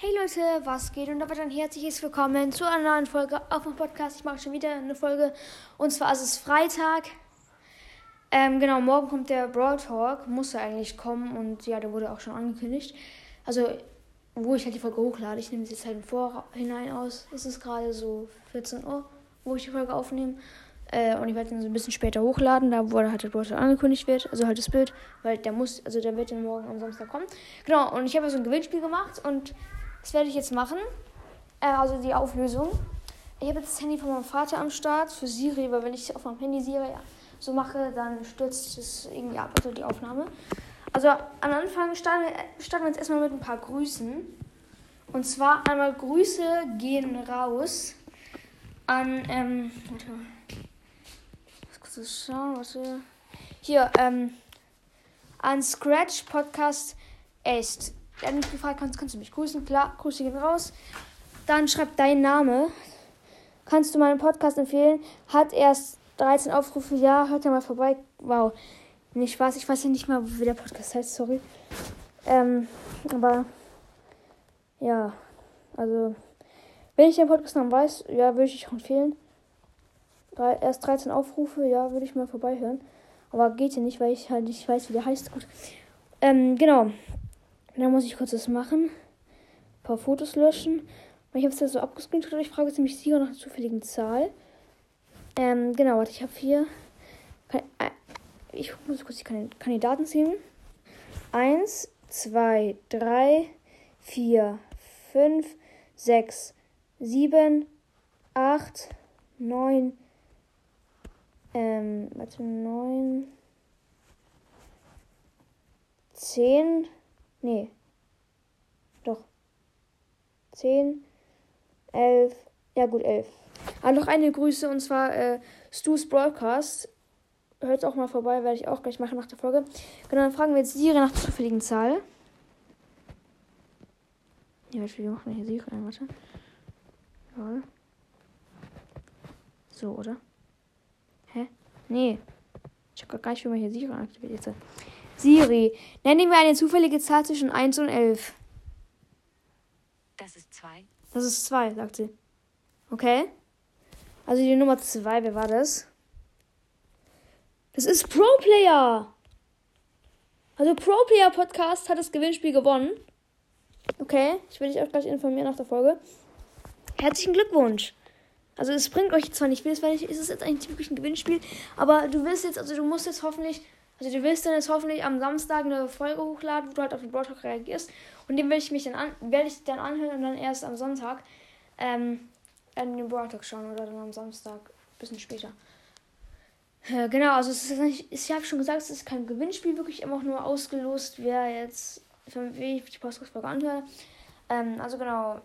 Hey Leute, was geht? Und damit ein herzliches Willkommen zu einer neuen Folge auf dem Podcast. Ich mache schon wieder eine Folge. Und zwar ist es Freitag. Ähm, genau, morgen kommt der Broad Talk. Muss er eigentlich kommen. Und ja, der wurde auch schon angekündigt. Also, wo ich halt die Folge hochlade. Ich nehme es jetzt halt im Vorhinein aus. Es ist gerade so 14 Uhr, wo ich die Folge aufnehme. Äh, und ich werde ihn so ein bisschen später hochladen, da wo halt der Broad Talk angekündigt wird. Also halt das Bild. Weil der muss, also der wird dann morgen am Samstag kommen. Genau, und ich habe so ein Gewinnspiel gemacht. Und das werde ich jetzt machen. Äh, also die Auflösung. Ich habe jetzt das Handy von meinem Vater am Start für Siri, weil wenn ich auf meinem Handy Siri so mache, dann stürzt es irgendwie ab, also die Aufnahme. Also am Anfang starten wir, starten wir jetzt erstmal mit ein paar Grüßen. Und zwar einmal Grüße gehen raus an, ähm, warte mal. Kurz schauen, warte. Hier, ähm, an Scratch Podcast Echt. Er hat mich gefragt, kannst, kannst du mich grüßen? Klar, Grüße gehen raus. Dann schreibt dein Name. Kannst du meinen Podcast empfehlen? Hat erst 13 Aufrufe. Ja, hört ja mal vorbei. Wow. Nicht Spaß. Ich weiß ja nicht mal, wie der Podcast heißt. Sorry. Ähm, aber ja, also wenn ich den Podcast noch weiß, ja, würde ich empfehlen. Drei, erst 13 Aufrufe, ja, würde ich mal vorbeihören. Aber geht ja nicht, weil ich halt nicht weiß, wie der heißt. Gut. Ähm, genau. Dann muss ich kurz das machen. Ein paar Fotos löschen. Ich habe es ja so abgescreenshot. Ich frage jetzt nämlich Sieger nach einer zufälligen Zahl. Ähm, genau, warte, ich habe hier. Äh, ich muss kurz die Kandidaten ziehen. Eins, zwei, drei, vier, fünf, sechs, sieben, acht, neun, ähm, warte, neun, zehn, Nee. Doch. 10, 11. Ja, gut, 11. Ah, noch eine Grüße und zwar äh, Stu's Broadcast. Hört auch mal vorbei, werde ich auch gleich machen nach der Folge. Genau, dann fragen wir jetzt Siri nach der zufälligen Zahl. Ja, wie machen wir hier Siri ein? Warte. Ja. So, oder? Hä? Nee. Ich habe gar nicht, wie man hier Siri aktiviert. Jetzt. Siri, nenne mir eine zufällige Zahl zwischen 1 und 11. Das ist 2. Das ist 2, sagt sie. Okay. Also die Nummer 2, wer war das? Das ist Pro Player. Also Pro Player Podcast hat das Gewinnspiel gewonnen. Okay, ich will dich auch gleich informieren nach der Folge. Herzlichen Glückwunsch. Also es bringt euch zwar nicht viel, weil ist es jetzt eigentlich wirklich ein Gewinnspiel, aber du wirst jetzt, also du musst jetzt hoffentlich also du wirst dann jetzt hoffentlich am Samstag eine Folge hochladen, wo du halt auf den Broadtalk reagierst. Und den werde ich mich dann an, werde ich dann anhören und dann erst am Sonntag ähm, den Broadtalk schauen oder dann am Samstag, ein bisschen später. Äh, genau, also es ist nicht, ich habe schon gesagt, es ist kein Gewinnspiel, wirklich immer auch nur ausgelost, wer jetzt für wie die Podcast-Folge anhört. Ähm, also genau,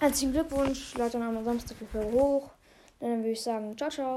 herzlichen Glückwunsch, Leute, dann am Samstag die Folge hoch. Dann würde ich sagen, ciao, ciao.